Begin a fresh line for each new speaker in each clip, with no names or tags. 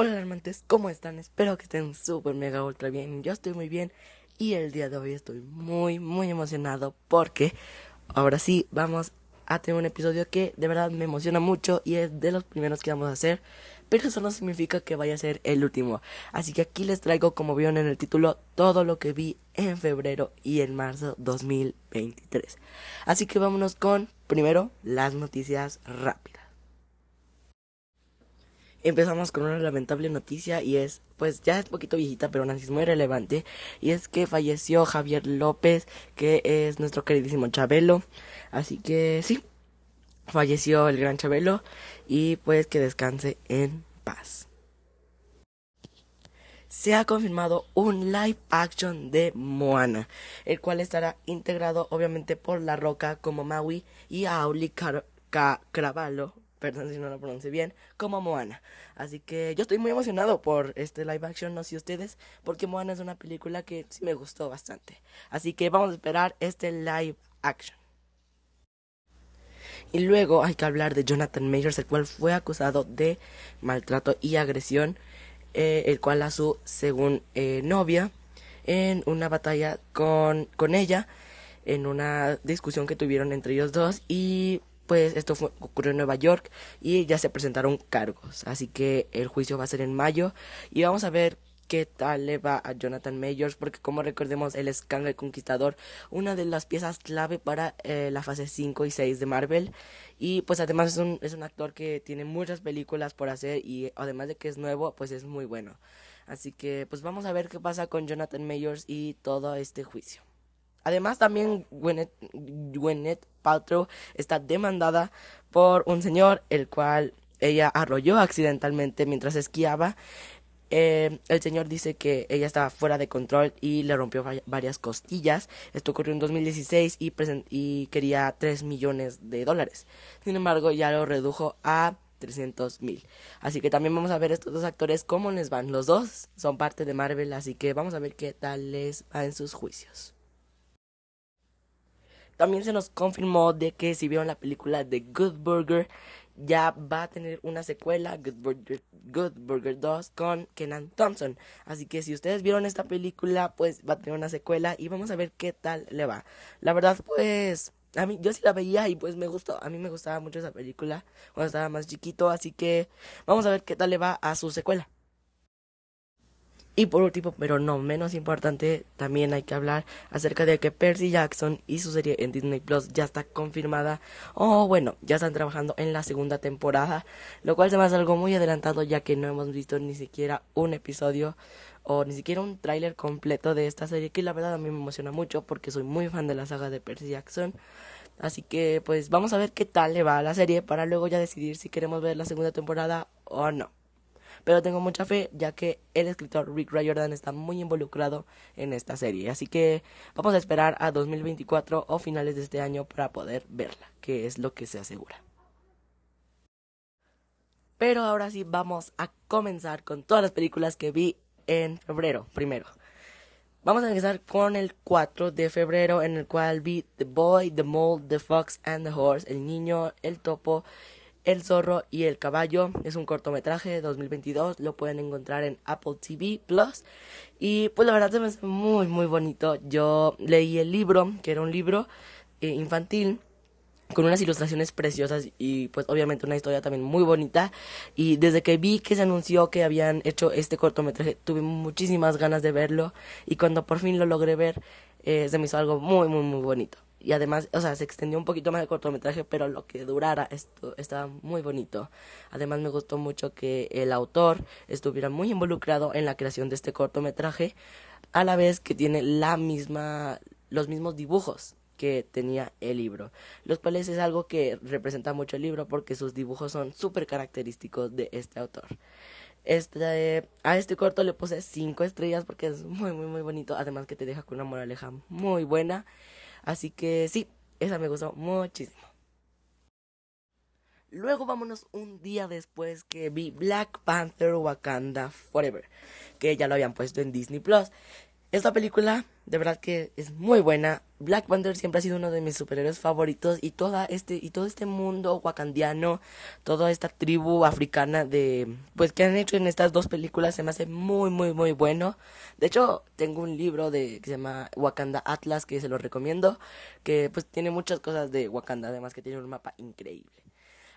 Hola alarmantes, ¿cómo están? Espero que estén súper mega ultra bien. Yo estoy muy bien y el día de hoy estoy muy muy emocionado porque ahora sí vamos a tener un episodio que de verdad me emociona mucho y es de los primeros que vamos a hacer, pero eso no significa que vaya a ser el último. Así que aquí les traigo, como vieron en el título, todo lo que vi en febrero y en marzo 2023. Así que vámonos con primero las noticias rápidas. Empezamos con una lamentable noticia y es, pues ya es poquito viejita, pero aún es muy relevante. Y es que falleció Javier López, que es nuestro queridísimo Chabelo. Así que sí, falleció el gran Chabelo y pues que descanse en paz. Se ha confirmado un live action de Moana, el cual estará integrado obviamente por La Roca como Maui y Auli Caraballo perdón si no lo pronuncie bien, como Moana. Así que yo estoy muy emocionado por este live action, no sé ustedes, porque Moana es una película que sí me gustó bastante. Así que vamos a esperar este live action. Y luego hay que hablar de Jonathan Majors, el cual fue acusado de maltrato y agresión, eh, el cual a su según eh, novia en una batalla con, con ella, en una discusión que tuvieron entre ellos dos y pues esto ocurrió en Nueva York y ya se presentaron cargos. Así que el juicio va a ser en mayo y vamos a ver qué tal le va a Jonathan Majors, porque como recordemos, él es el Conquistador, una de las piezas clave para eh, la fase 5 y 6 de Marvel. Y pues además es un, es un actor que tiene muchas películas por hacer y además de que es nuevo, pues es muy bueno. Así que pues vamos a ver qué pasa con Jonathan Majors y todo este juicio. Además, también Gwyneth, Paltrow está demandada por un señor el cual ella arrolló accidentalmente mientras esquiaba. Eh, el señor dice que ella estaba fuera de control y le rompió varias costillas. Esto ocurrió en 2016 y, y quería 3 millones de dólares. Sin embargo, ya lo redujo a 300 mil. Así que también vamos a ver estos dos actores cómo les van. Los dos son parte de Marvel, así que vamos a ver qué tal les va en sus juicios. También se nos confirmó de que si vieron la película de Good Burger, ya va a tener una secuela, Good Burger, Good Burger 2, con Kenan Thompson. Así que si ustedes vieron esta película, pues va a tener una secuela y vamos a ver qué tal le va. La verdad, pues a mí yo sí la veía y pues me gustó. A mí me gustaba mucho esa película cuando estaba más chiquito, así que vamos a ver qué tal le va a su secuela. Y por último, pero no menos importante, también hay que hablar acerca de que Percy Jackson y su serie en Disney Plus ya está confirmada. O bueno, ya están trabajando en la segunda temporada, lo cual se me hace algo muy adelantado ya que no hemos visto ni siquiera un episodio o ni siquiera un tráiler completo de esta serie que la verdad a mí me emociona mucho porque soy muy fan de la saga de Percy Jackson. Así que pues vamos a ver qué tal le va a la serie para luego ya decidir si queremos ver la segunda temporada o no pero tengo mucha fe ya que el escritor Rick Riordan está muy involucrado en esta serie, así que vamos a esperar a 2024 o finales de este año para poder verla, que es lo que se asegura. Pero ahora sí vamos a comenzar con todas las películas que vi en febrero primero. Vamos a empezar con el 4 de febrero en el cual vi The Boy, The Mole, The Fox and the Horse, El Niño, El Topo el zorro y el caballo. Es un cortometraje de 2022, lo pueden encontrar en Apple TV Plus. Y pues la verdad se me hace muy muy bonito. Yo leí el libro, que era un libro eh, infantil con unas ilustraciones preciosas y pues obviamente una historia también muy bonita. Y desde que vi que se anunció que habían hecho este cortometraje tuve muchísimas ganas de verlo. Y cuando por fin lo logré ver eh, se me hizo algo muy muy muy bonito y además, o sea, se extendió un poquito más el cortometraje, pero lo que durara esto estaba muy bonito. Además me gustó mucho que el autor estuviera muy involucrado en la creación de este cortometraje, a la vez que tiene la misma los mismos dibujos que tenía el libro, los cuales es algo que representa mucho el libro porque sus dibujos son súper característicos de este autor. Este, a este corto le puse 5 estrellas porque es muy muy muy bonito, además que te deja con una moraleja muy buena Así que sí, esa me gustó muchísimo. Luego vámonos un día después que vi Black Panther Wakanda Forever, que ya lo habían puesto en Disney Plus. Esta película de verdad que es muy buena. Black Panther siempre ha sido uno de mis superhéroes favoritos y toda este y todo este mundo wakandiano, toda esta tribu africana de pues que han hecho en estas dos películas se me hace muy muy muy bueno. De hecho, tengo un libro de que se llama Wakanda Atlas que se lo recomiendo, que pues tiene muchas cosas de Wakanda, además que tiene un mapa increíble.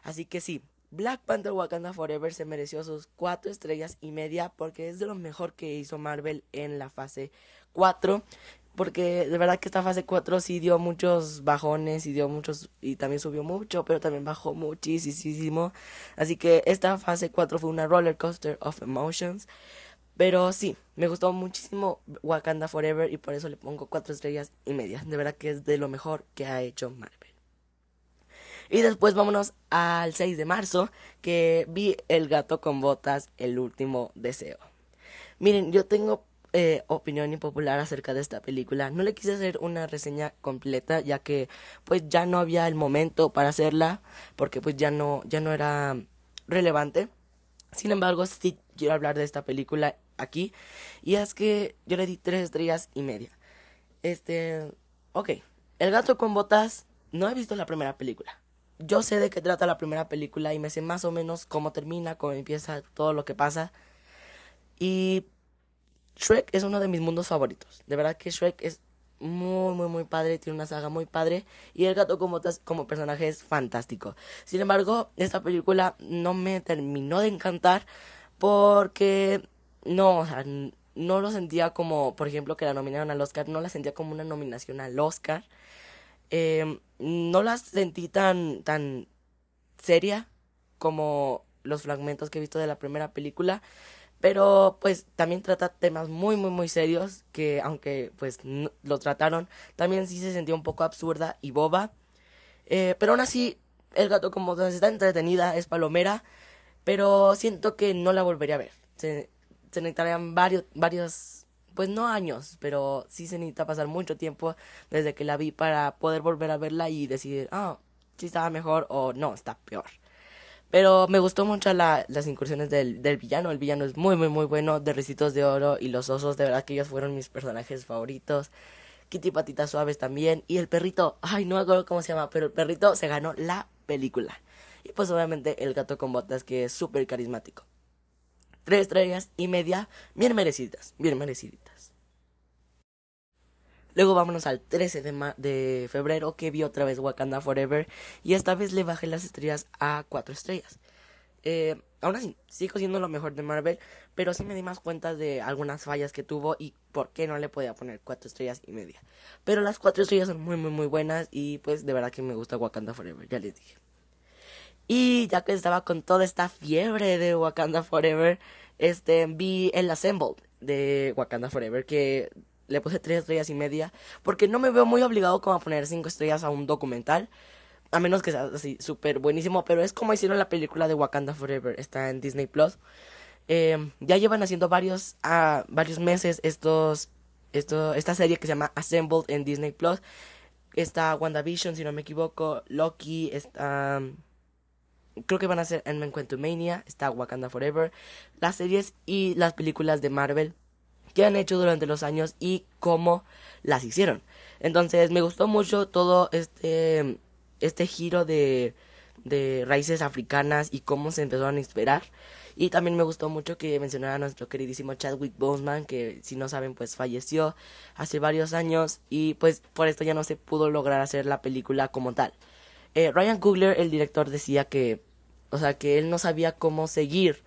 Así que sí, Black Panther Wakanda Forever se mereció sus cuatro estrellas y media porque es de lo mejor que hizo Marvel en la fase 4 porque de verdad que esta fase 4 sí dio muchos bajones y dio muchos y también subió mucho, pero también bajó muchísimo. Así que esta fase 4 fue una roller coaster of emotions. Pero sí, me gustó muchísimo Wakanda Forever y por eso le pongo 4 estrellas y media. De verdad que es de lo mejor que ha hecho Marvel. Y después vámonos al 6 de marzo, que vi El gato con botas, el último deseo. Miren, yo tengo eh, opinión impopular acerca de esta película. No le quise hacer una reseña completa ya que pues ya no había el momento para hacerla porque pues ya no ya no era relevante. Sin embargo, sí quiero hablar de esta película aquí y es que yo le di tres estrellas y media. Este, ok, El gato con botas no he visto la primera película. Yo sé de qué trata la primera película y me sé más o menos cómo termina, cómo empieza, todo lo que pasa. Y Shrek es uno de mis mundos favoritos. De verdad que Shrek es muy, muy, muy padre. Tiene una saga muy padre. Y el gato como, como personaje es fantástico. Sin embargo, esta película no me terminó de encantar. Porque no, o sea, no lo sentía como, por ejemplo, que la nominaron al Oscar. No la sentía como una nominación al Oscar. Em, no la sentí tan, tan seria como los fragmentos que he visto de la primera película. Pero pues también trata temas muy muy muy serios que aunque pues lo trataron, también sí se sentía un poco absurda y boba. Eh, pero aún así, el gato como está entretenida, es palomera, pero siento que no la volvería a ver. Se, se necesitarían varios, varios, pues no años, pero sí se necesita pasar mucho tiempo desde que la vi para poder volver a verla y decidir, ah, si estaba mejor o no, está peor. Pero me gustó mucho la, las incursiones del, del, villano. El villano es muy, muy, muy bueno. De Ricitos de Oro y los osos, de verdad que ellos fueron mis personajes favoritos. Kitty Patitas Suaves también. Y el perrito, ay, no me acuerdo cómo se llama, pero el perrito se ganó la película. Y pues obviamente el gato con botas, que es súper carismático. Tres estrellas y media, bien merecidas, bien mereciditas. Luego vámonos al 13 de, de febrero que vi otra vez Wakanda Forever y esta vez le bajé las estrellas a 4 estrellas. Eh, aún así, sigo siendo lo mejor de Marvel, pero sí me di más cuenta de algunas fallas que tuvo y por qué no le podía poner 4 estrellas y media. Pero las 4 estrellas son muy, muy, muy buenas y pues de verdad que me gusta Wakanda Forever, ya les dije. Y ya que estaba con toda esta fiebre de Wakanda Forever, este, vi el Assembled de Wakanda Forever, que le puse tres estrellas y media, porque no me veo muy obligado como a poner cinco estrellas a un documental, a menos que sea así súper buenísimo, pero es como hicieron la película de Wakanda Forever, está en Disney Plus. Eh, ya llevan haciendo varios, uh, varios meses estos, esto, esta serie que se llama Assembled en Disney Plus. Está WandaVision, si no me equivoco, Loki, está... creo que van a ser en Mania, está Wakanda Forever, las series y las películas de Marvel que han hecho durante los años y cómo las hicieron. Entonces me gustó mucho todo este, este giro de, de raíces africanas y cómo se empezaron a inspirar. Y también me gustó mucho que mencionara a nuestro queridísimo Chadwick Boseman, que si no saben, pues falleció hace varios años y pues por esto ya no se pudo lograr hacer la película como tal. Eh, Ryan Coogler, el director, decía que, o sea, que él no sabía cómo seguir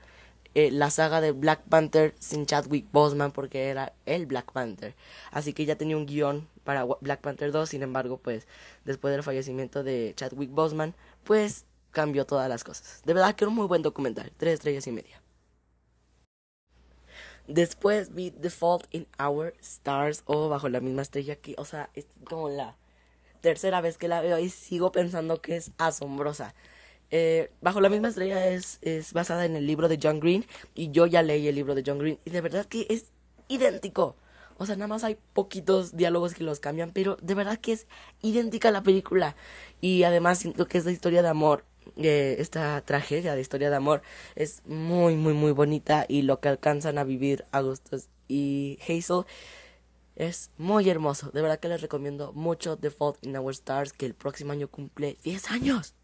eh, la saga de Black Panther sin Chadwick Boseman porque era el Black Panther. Así que ya tenía un guion para Black Panther 2, sin embargo, pues después del fallecimiento de Chadwick Boseman, pues cambió todas las cosas. De verdad que era un muy buen documental, tres estrellas y media. Después vi The Fault in Our Stars o Bajo la misma estrella que, o sea, es como la tercera vez que la veo y sigo pensando que es asombrosa. Eh, Bajo la misma estrella es, es basada en el libro de John Green y yo ya leí el libro de John Green y de verdad que es idéntico. O sea, nada más hay poquitos diálogos que los cambian, pero de verdad que es idéntica la película. Y además siento que esta historia de amor, eh, esta tragedia de historia de amor, es muy, muy, muy bonita. Y lo que alcanzan a vivir Augustus y Hazel Es muy hermoso. De verdad que les recomiendo mucho The Fault in Our Stars, que el próximo año cumple 10 años.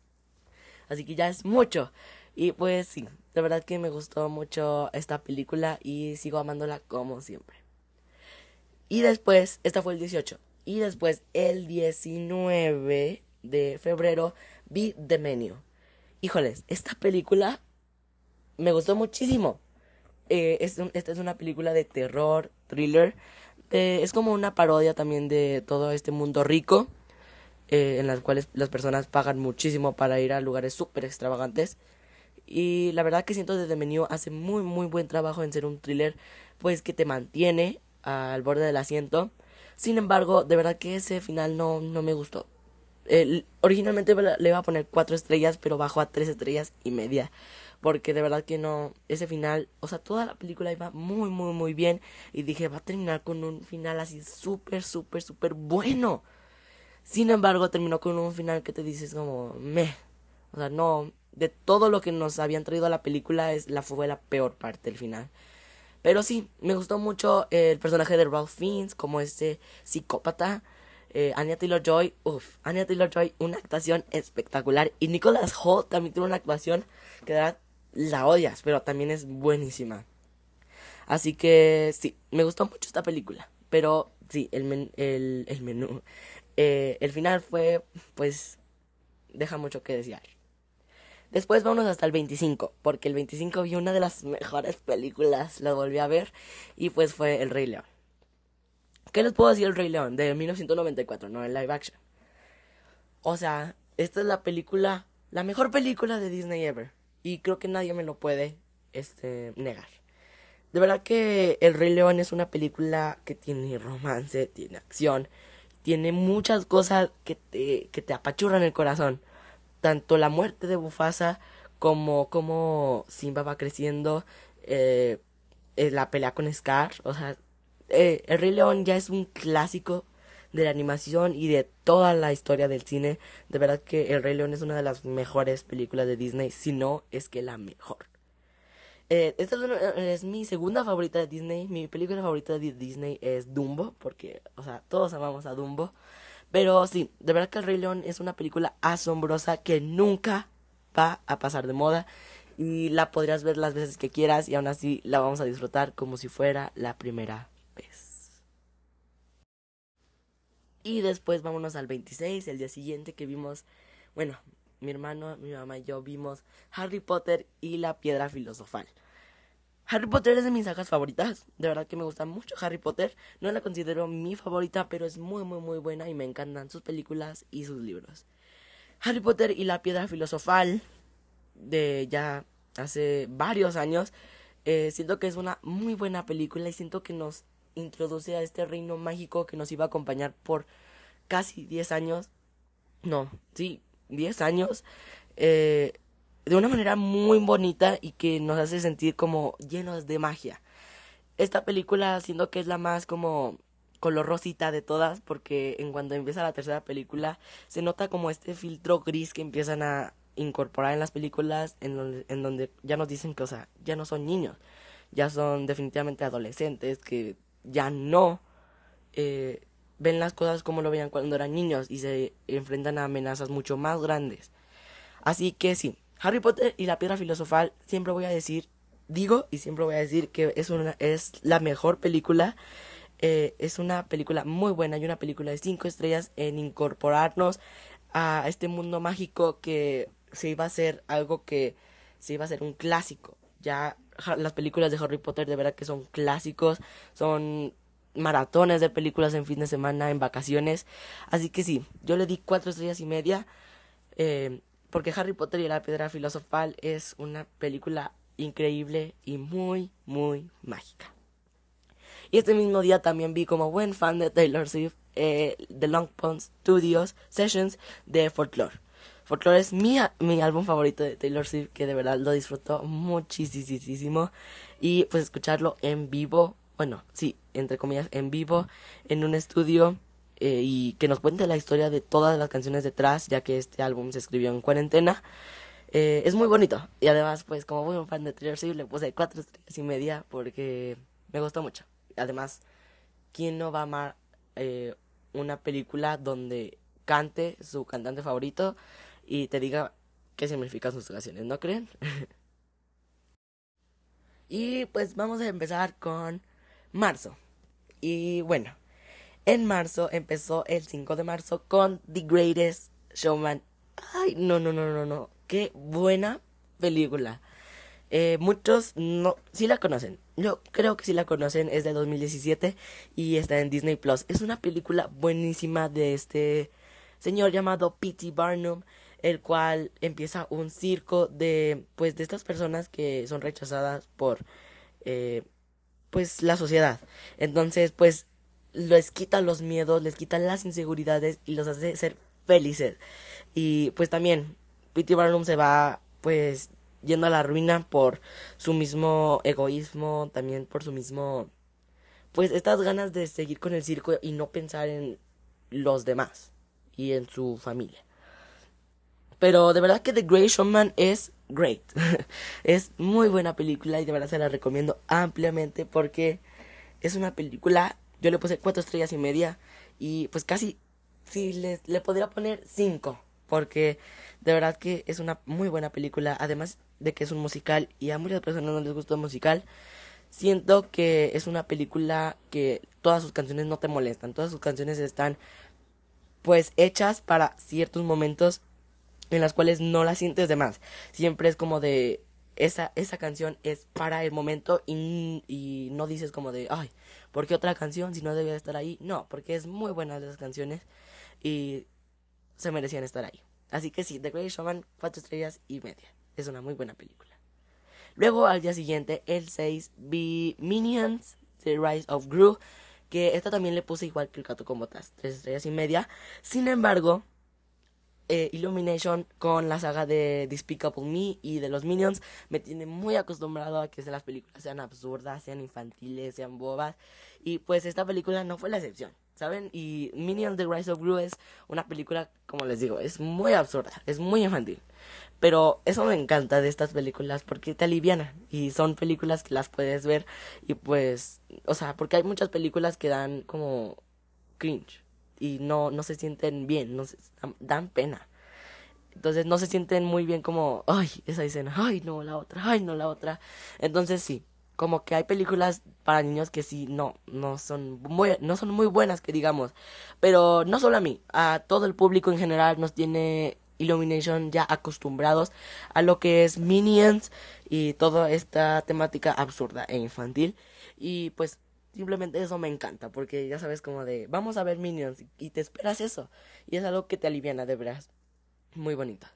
Así que ya es mucho. Y pues sí, de verdad que me gustó mucho esta película y sigo amándola como siempre. Y después, esta fue el 18. Y después, el 19 de febrero, vi The Menu. Híjoles, esta película me gustó muchísimo. Eh, esta es una película de terror, thriller. Eh, es como una parodia también de todo este mundo rico. Eh, en las cuales las personas pagan muchísimo para ir a lugares súper extravagantes. Y la verdad que siento desde Menú hace muy muy buen trabajo en ser un thriller, pues que te mantiene al borde del asiento. Sin embargo, de verdad que ese final no, no me gustó. originalmente le iba a poner cuatro estrellas, pero bajó a tres estrellas y media. Porque de verdad que no, ese final, o sea, toda la película iba muy, muy, muy bien. Y dije, va a terminar con un final así súper, súper, súper bueno. Sin embargo, terminó con un final que te dices como, meh. O sea, no, de todo lo que nos habían traído a la película, es la, fue la peor parte del final. Pero sí, me gustó mucho el personaje de Ralph Fiennes como este psicópata. Eh, Anya Taylor-Joy, uff, Anya Taylor-Joy, una actuación espectacular. Y Nicholas Holt también tiene una actuación que da, la odias, pero también es buenísima. Así que sí, me gustó mucho esta película. Pero sí, el, el, el menú, eh, el final fue, pues, deja mucho que desear. Después vamos hasta el 25, porque el 25 vi una de las mejores películas, la volví a ver, y pues fue El Rey León. ¿Qué les puedo decir El Rey León? De 1994, no en live action. O sea, esta es la película, la mejor película de Disney ever. Y creo que nadie me lo puede este, negar. De verdad que El Rey León es una película que tiene romance, tiene acción, tiene muchas cosas que te, que te apachurran el corazón tanto la muerte de Bufasa como como Simba va creciendo, eh, eh, la pelea con Scar, o sea, eh, El Rey León ya es un clásico de la animación y de toda la historia del cine. De verdad que El Rey León es una de las mejores películas de Disney, si no es que la mejor. Esta es, es, mi segunda favorita de Disney. Mi película favorita de Disney es Dumbo, porque, o sea, todos amamos a Dumbo. Pero sí, de verdad que El Rey León es una película asombrosa que nunca va a pasar de moda. Y la podrías ver las veces que quieras y aún así la vamos a disfrutar como si fuera la primera vez. Y después vámonos al 26, el día siguiente que vimos, bueno, mi hermano, mi mamá y yo vimos Harry Potter y la piedra filosofal. Harry Potter es de mis sagas favoritas. De verdad que me gusta mucho Harry Potter. No la considero mi favorita, pero es muy, muy, muy buena y me encantan sus películas y sus libros. Harry Potter y la piedra filosofal de ya hace varios años. Eh, siento que es una muy buena película y siento que nos introduce a este reino mágico que nos iba a acompañar por casi 10 años. No, sí, 10 años. Eh, de una manera muy bonita y que nos hace sentir como llenos de magia. Esta película siento que es la más como color rosita de todas porque en cuando empieza la tercera película se nota como este filtro gris que empiezan a incorporar en las películas en donde, en donde ya nos dicen que o sea ya no son niños ya son definitivamente adolescentes que ya no eh, ven las cosas como lo veían cuando eran niños y se enfrentan a amenazas mucho más grandes así que sí Harry Potter y la piedra filosofal, siempre voy a decir, digo y siempre voy a decir que es, una, es la mejor película. Eh, es una película muy buena y una película de cinco estrellas en incorporarnos a este mundo mágico que se iba a hacer algo que se iba a hacer un clásico. Ya las películas de Harry Potter de verdad que son clásicos, son maratones de películas en fin de semana, en vacaciones. Así que sí, yo le di cuatro estrellas y media. Eh, porque Harry Potter y la piedra filosofal es una película increíble y muy, muy mágica. Y este mismo día también vi como buen fan de Taylor Swift eh, The Long Pond Studios Sessions de Folklore. Folklore es mi, mi álbum favorito de Taylor Swift que de verdad lo disfruto muchísimo. Y pues escucharlo en vivo, bueno, sí, entre comillas, en vivo, en un estudio eh, y que nos cuente la historia de todas las canciones detrás, ya que este álbum se escribió en cuarentena. Eh, es muy bonito y además, pues como muy un fan de Taylor Swift, le puse cuatro estrellas y media porque me gustó mucho. Además, ¿quién no va a amar eh, una película donde cante su cantante favorito y te diga qué significan sus canciones, ¿no creen? y pues vamos a empezar con marzo. Y bueno, en marzo empezó el 5 de marzo con The Greatest Showman. Ay, no, no, no, no, no. Qué buena película. Eh, muchos no, sí la conocen. Yo creo que sí la conocen. Es de 2017 y está en Disney Plus. Es una película buenísima de este señor llamado P.T. Barnum, el cual empieza un circo de, pues, de estas personas que son rechazadas por, eh, pues, la sociedad. Entonces, pues, les quita los miedos, les quita las inseguridades y los hace ser felices. Y, pues, también P.T. Barnum se va, pues, yendo a la ruina por su mismo egoísmo, también por su mismo pues estas ganas de seguir con el circo y no pensar en los demás y en su familia. Pero de verdad que The Great Showman es great. es muy buena película y de verdad se la recomiendo ampliamente porque es una película, yo le puse cuatro estrellas y media y pues casi sí le, le podría poner cinco porque de verdad que es una muy buena película, además de que es un musical y a muchas personas no les gusta el musical. Siento que es una película que todas sus canciones no te molestan, todas sus canciones están pues hechas para ciertos momentos en las cuales no las sientes de más. Siempre es como de esa, esa canción es para el momento y, y no dices como de, ay, ¿por qué otra canción si no debía estar ahí? No, porque es muy buena las canciones y se merecían estar ahí. Así que sí, The Great Showman, cuatro estrellas y media. Es una muy buena película. Luego al día siguiente, el 6, vi Minions, The Rise of Gru, que esta también le puse igual que el gato con botas, tres estrellas y media. Sin embargo, eh, Illumination con la saga de Despicable Me y de los Minions me tiene muy acostumbrado a que las películas sean absurdas, sean infantiles, sean bobas. Y pues esta película no fue la excepción. ¿saben? Y Minions The Rise of Gru es una película, como les digo, es muy absurda, es muy infantil. Pero eso me encanta de estas películas porque te alivianan y son películas que las puedes ver y pues, o sea, porque hay muchas películas que dan como cringe y no, no se sienten bien, no se, dan pena. Entonces no se sienten muy bien como, ay, esa escena, ay, no, la otra, ay, no, la otra. Entonces sí, como que hay películas para niños que sí no no son muy no son muy buenas que digamos pero no solo a mí a todo el público en general nos tiene Illumination ya acostumbrados a lo que es Minions y toda esta temática absurda e infantil y pues simplemente eso me encanta porque ya sabes como de vamos a ver Minions y te esperas eso y es algo que te aliviana de veras muy bonito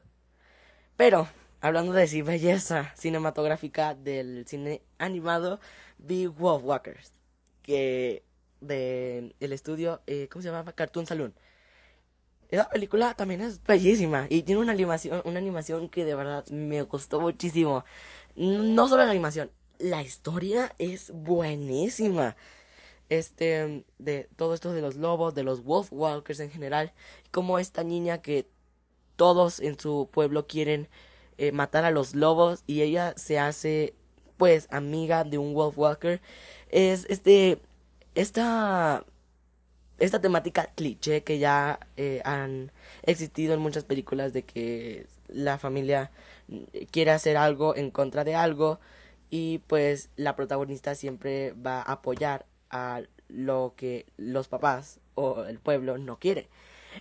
pero Hablando de sí, belleza cinematográfica del cine animado, vi Wolf Walkers, que de el estudio, eh, ¿cómo se llama? Cartoon Saloon. Esa película también es bellísima y tiene una animación, una animación que de verdad me gustó muchísimo. No solo la animación, la historia es buenísima. Este, de todo esto de los lobos, de los Wolf Walkers en general, como esta niña que todos en su pueblo quieren eh, matar a los lobos y ella se hace pues amiga de un wolf walker es este esta esta temática cliché que ya eh, han existido en muchas películas de que la familia quiere hacer algo en contra de algo y pues la protagonista siempre va a apoyar a lo que los papás o el pueblo no quiere.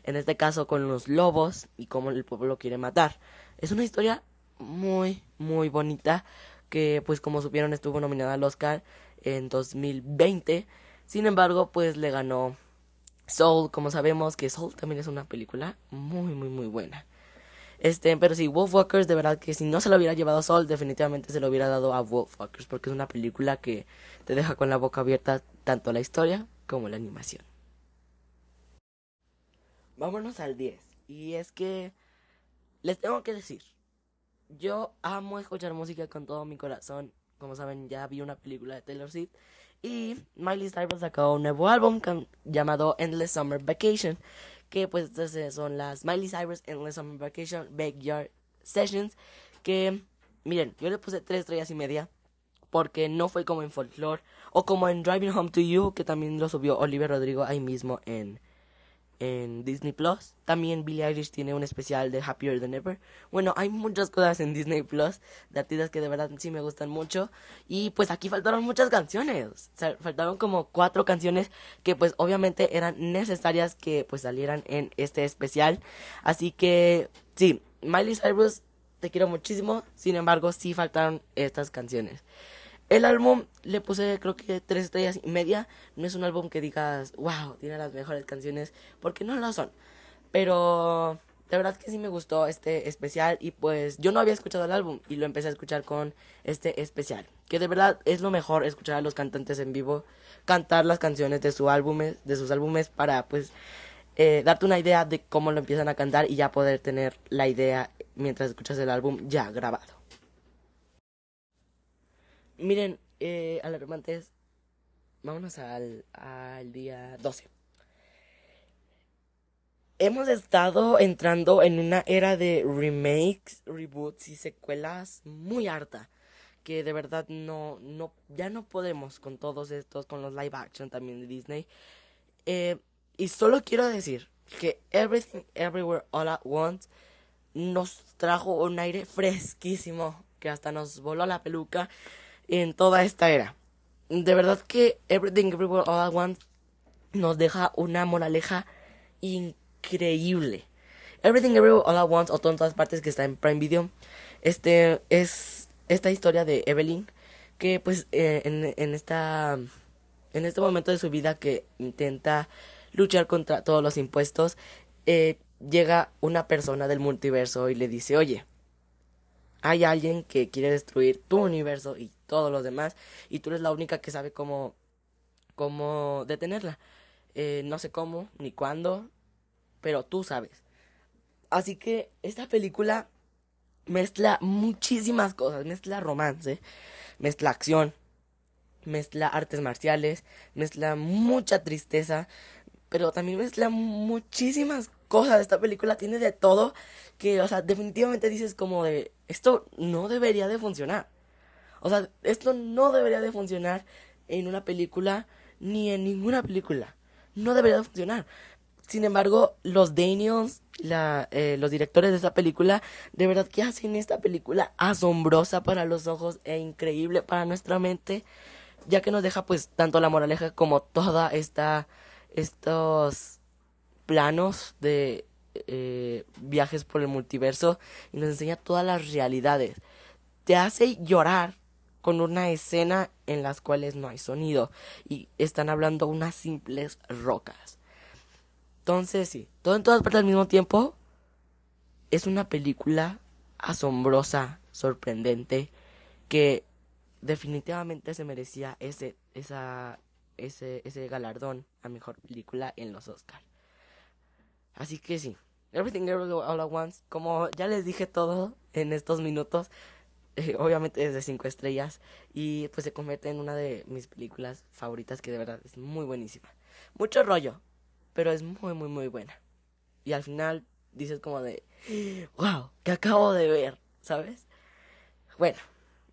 En este caso con los lobos y cómo el pueblo quiere matar. Es una historia muy, muy bonita que pues como supieron estuvo nominada al Oscar en 2020. Sin embargo, pues le ganó Soul, como sabemos que Soul también es una película muy, muy, muy buena. Este, pero sí, Wolfwalkers, de verdad que si no se lo hubiera llevado Soul, definitivamente se lo hubiera dado a Wolfwalkers, porque es una película que te deja con la boca abierta tanto la historia como la animación. Vámonos al 10. Y es que les tengo que decir, yo amo escuchar música con todo mi corazón. Como saben, ya vi una película de Taylor Swift. Y Miley Cyrus sacó un nuevo álbum llamado Endless Summer Vacation. Que pues son las Miley Cyrus Endless Summer Vacation Backyard Sessions. Que, miren, yo le puse tres estrellas y media. porque no fue como en Folklore o como en Driving Home to You, que también lo subió Oliver Rodrigo ahí mismo en, en Disney Plus. También Billie Eilish tiene un especial de Happier Than Ever. Bueno, hay muchas cosas en Disney Plus de artistas que de verdad sí me gustan mucho. Y pues aquí faltaron muchas canciones. Faltaron como cuatro canciones que pues obviamente eran necesarias que pues salieran en este especial. Así que sí, Miley Cyrus, te quiero muchísimo. Sin embargo, sí faltaron estas canciones. El álbum le puse creo que tres estrellas y media. No es un álbum que digas, wow, tiene las mejores canciones, porque no lo son. Pero de verdad que sí me gustó este especial y pues yo no había escuchado el álbum y lo empecé a escuchar con este especial. Que de verdad es lo mejor escuchar a los cantantes en vivo, cantar las canciones de, su álbumes, de sus álbumes para pues eh, darte una idea de cómo lo empiezan a cantar y ya poder tener la idea mientras escuchas el álbum ya grabado. Miren, eh, alarmantes, vámonos al, al día 12. Hemos estado entrando en una era de remakes, reboots y secuelas muy harta. Que de verdad no, no, ya no podemos con todos estos, con los live action también de Disney. Eh, y solo quiero decir que Everything Everywhere All at Once nos trajo un aire fresquísimo que hasta nos voló la peluca en toda esta era. De verdad que Everything Everywhere All at Once nos deja una moraleja increíble. Everything Everywhere All at Once o todas partes que está en Prime Video. Este es esta historia de Evelyn que pues eh, en, en esta en este momento de su vida que intenta luchar contra todos los impuestos eh, llega una persona del multiverso y le dice oye hay alguien que quiere destruir tu universo y todos los demás y tú eres la única que sabe cómo cómo detenerla eh, no sé cómo ni cuándo pero tú sabes así que esta película mezcla muchísimas cosas mezcla romance mezcla acción mezcla artes marciales mezcla mucha tristeza pero también mezcla muchísimas cosas. Esta película tiene de todo que, o sea, definitivamente dices como de, esto no debería de funcionar. O sea, esto no debería de funcionar en una película ni en ninguna película. No debería de funcionar. Sin embargo, los Daniels, la, eh, los directores de esta película, de verdad que hacen esta película asombrosa para los ojos e increíble para nuestra mente, ya que nos deja pues tanto la moraleja como toda esta estos planos de eh, viajes por el multiverso y nos enseña todas las realidades. Te hace llorar con una escena en las cuales no hay sonido y están hablando unas simples rocas. Entonces sí, todo en todas partes al mismo tiempo es una película asombrosa, sorprendente, que definitivamente se merecía ese, esa, ese, ese galardón a mejor película en los Oscars. Así que sí, Everything Everywhere All at Once, como ya les dije todo en estos minutos, obviamente es de 5 estrellas y pues se convierte en una de mis películas favoritas que de verdad es muy buenísima. Mucho rollo, pero es muy muy muy buena. Y al final dices como de, wow, que acabo de ver, ¿sabes? Bueno,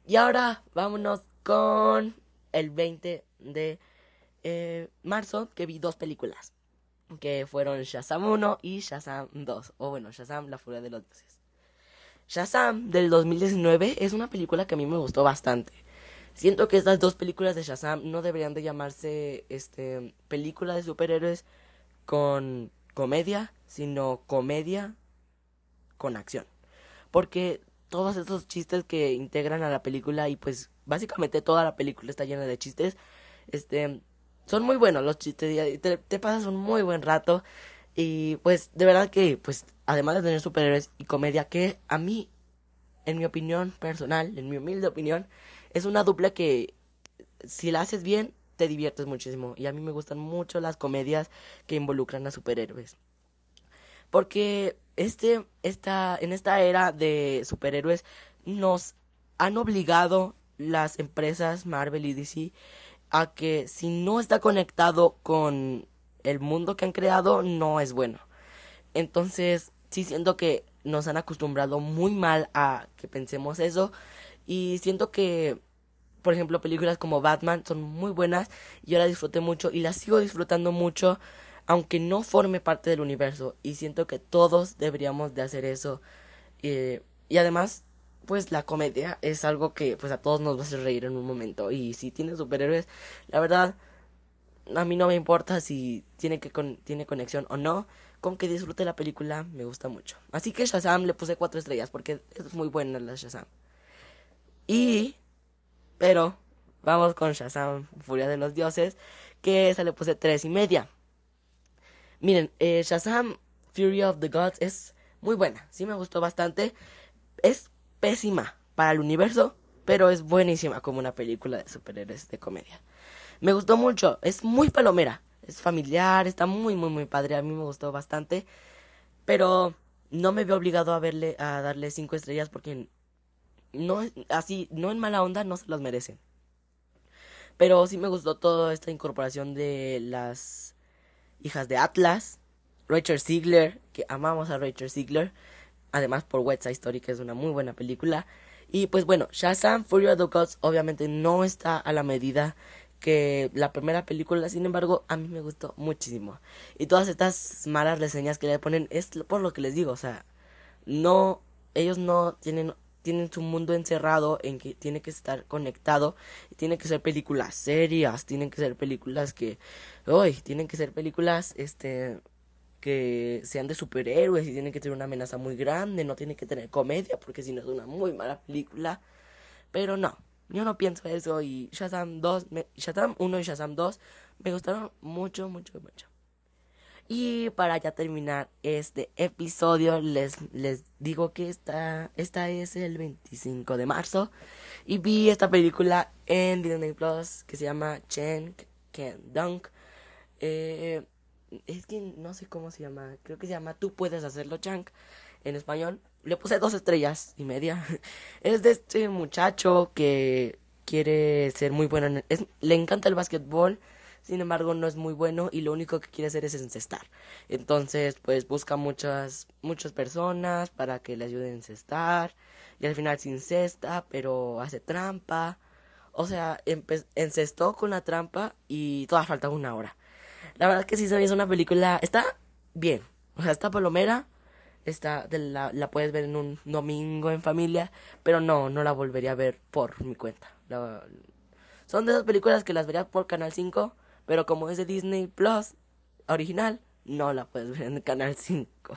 y ahora vámonos con el 20 de eh, marzo que vi dos películas que fueron Shazam 1 y Shazam 2, o bueno, Shazam, la furia de los dioses. Shazam del 2019 es una película que a mí me gustó bastante. Siento que estas dos películas de Shazam no deberían de llamarse este película de superhéroes con comedia, sino comedia con acción. Porque todos esos chistes que integran a la película y pues básicamente toda la película está llena de chistes, este son muy buenos los chistes, te, te pasas un muy buen rato y pues de verdad que pues además de tener superhéroes y comedia que a mí en mi opinión personal, en mi humilde opinión, es una dupla que si la haces bien te diviertes muchísimo y a mí me gustan mucho las comedias que involucran a superhéroes. Porque este esta en esta era de superhéroes nos han obligado las empresas Marvel y DC a que si no está conectado con el mundo que han creado, no es bueno. Entonces, sí siento que nos han acostumbrado muy mal a que pensemos eso. Y siento que por ejemplo, películas como Batman son muy buenas yo las disfruté mucho y las sigo disfrutando mucho aunque no forme parte del universo y siento que todos deberíamos de hacer eso eh, y además pues la comedia es algo que pues a todos nos va a hacer reír en un momento y si tiene superhéroes la verdad a mí no me importa si tiene que tiene conexión o no con que disfrute la película me gusta mucho así que Shazam le puse cuatro estrellas porque es muy buena la Shazam y pero vamos con Shazam, Furia de los Dioses, que esa le puse tres y media. Miren, eh, Shazam, Fury of the Gods es muy buena, sí me gustó bastante. Es pésima para el universo, pero es buenísima como una película de superhéroes de comedia. Me gustó mucho, es muy palomera, es familiar, está muy, muy, muy padre. A mí me gustó bastante, pero no me veo obligado a verle, a darle cinco estrellas porque no así, no en mala onda, no se los merecen. Pero sí me gustó toda esta incorporación de las hijas de Atlas, Rachel Ziegler, que amamos a Rachel Ziegler, además por West Side que es una muy buena película. Y pues bueno, Shazam Fury of the Gods obviamente no está a la medida que la primera película, sin embargo, a mí me gustó muchísimo. Y todas estas malas reseñas que le ponen es por lo que les digo, o sea, no, ellos no tienen tienen su mundo encerrado en que tiene que estar conectado y tiene que ser películas serias, tienen que ser películas que hoy tienen que ser películas este que sean de superhéroes y tienen que tener una amenaza muy grande, no tiene que tener comedia porque si no es una muy mala película. Pero no, yo no pienso eso y Shazam 2, Shazam 1 y Shazam 2 me gustaron mucho, mucho, mucho. Y para ya terminar este episodio, les, les digo que esta, esta es el 25 de marzo. Y vi esta película en Disney Plus que se llama Chen Can Dunk. Eh, es que no sé cómo se llama. Creo que se llama Tú puedes hacerlo, Chang. En español. Le puse dos estrellas y media. es de este muchacho que quiere ser muy bueno. le encanta el básquetbol sin embargo no es muy bueno y lo único que quiere hacer es encestar. Entonces, pues busca muchas, muchas personas para que le ayuden a encestar y al final se incesta, pero hace trampa. O sea, encestó con la trampa y toda falta una hora. La verdad que sí se me hizo una película, está bien, o sea, está palomera, está, la, la puedes ver en un domingo en familia, pero no, no la volvería a ver por mi cuenta. son de esas películas que las vería por Canal 5 pero como es de Disney Plus original, no la puedes ver en canal 5.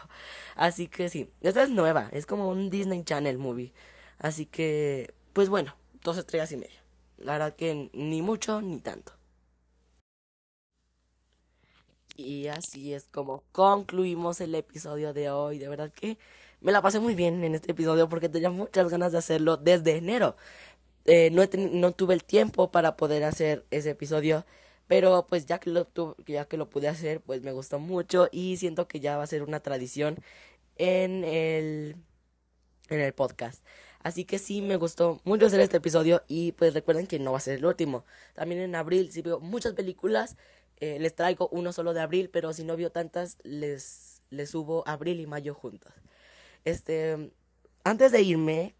Así que sí, esta es nueva, es como un Disney Channel movie. Así que, pues bueno, dos estrellas y media. La verdad que ni mucho ni tanto. Y así es como concluimos el episodio de hoy. De verdad que me la pasé muy bien en este episodio porque tenía muchas ganas de hacerlo desde enero. Eh, no, no tuve el tiempo para poder hacer ese episodio pero pues ya que lo ya que lo pude hacer, pues me gustó mucho y siento que ya va a ser una tradición en el en el podcast. Así que sí, me gustó mucho hacer este episodio y pues recuerden que no va a ser el último. También en abril, si veo muchas películas, eh, les traigo uno solo de abril, pero si no veo tantas, les, les subo abril y mayo juntos. Este, antes de irme,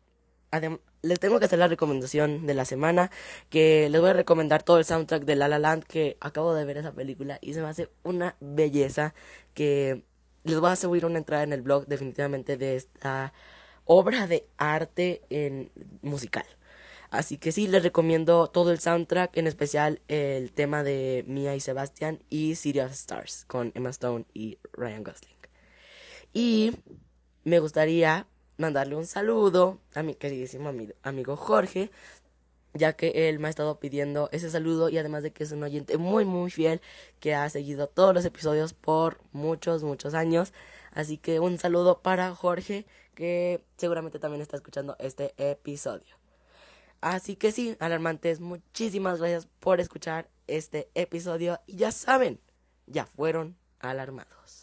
les tengo que hacer la recomendación de la semana, que les voy a recomendar todo el soundtrack de La La Land, que acabo de ver esa película y se me hace una belleza, que les voy a subir una entrada en el blog definitivamente de esta obra de arte en musical. Así que sí, les recomiendo todo el soundtrack, en especial el tema de Mia y Sebastián y City of Stars con Emma Stone y Ryan Gosling. Y me gustaría mandarle un saludo a mi queridísimo amigo Jorge, ya que él me ha estado pidiendo ese saludo y además de que es un oyente muy muy fiel que ha seguido todos los episodios por muchos muchos años. Así que un saludo para Jorge que seguramente también está escuchando este episodio. Así que sí, alarmantes, muchísimas gracias por escuchar este episodio y ya saben, ya fueron alarmados.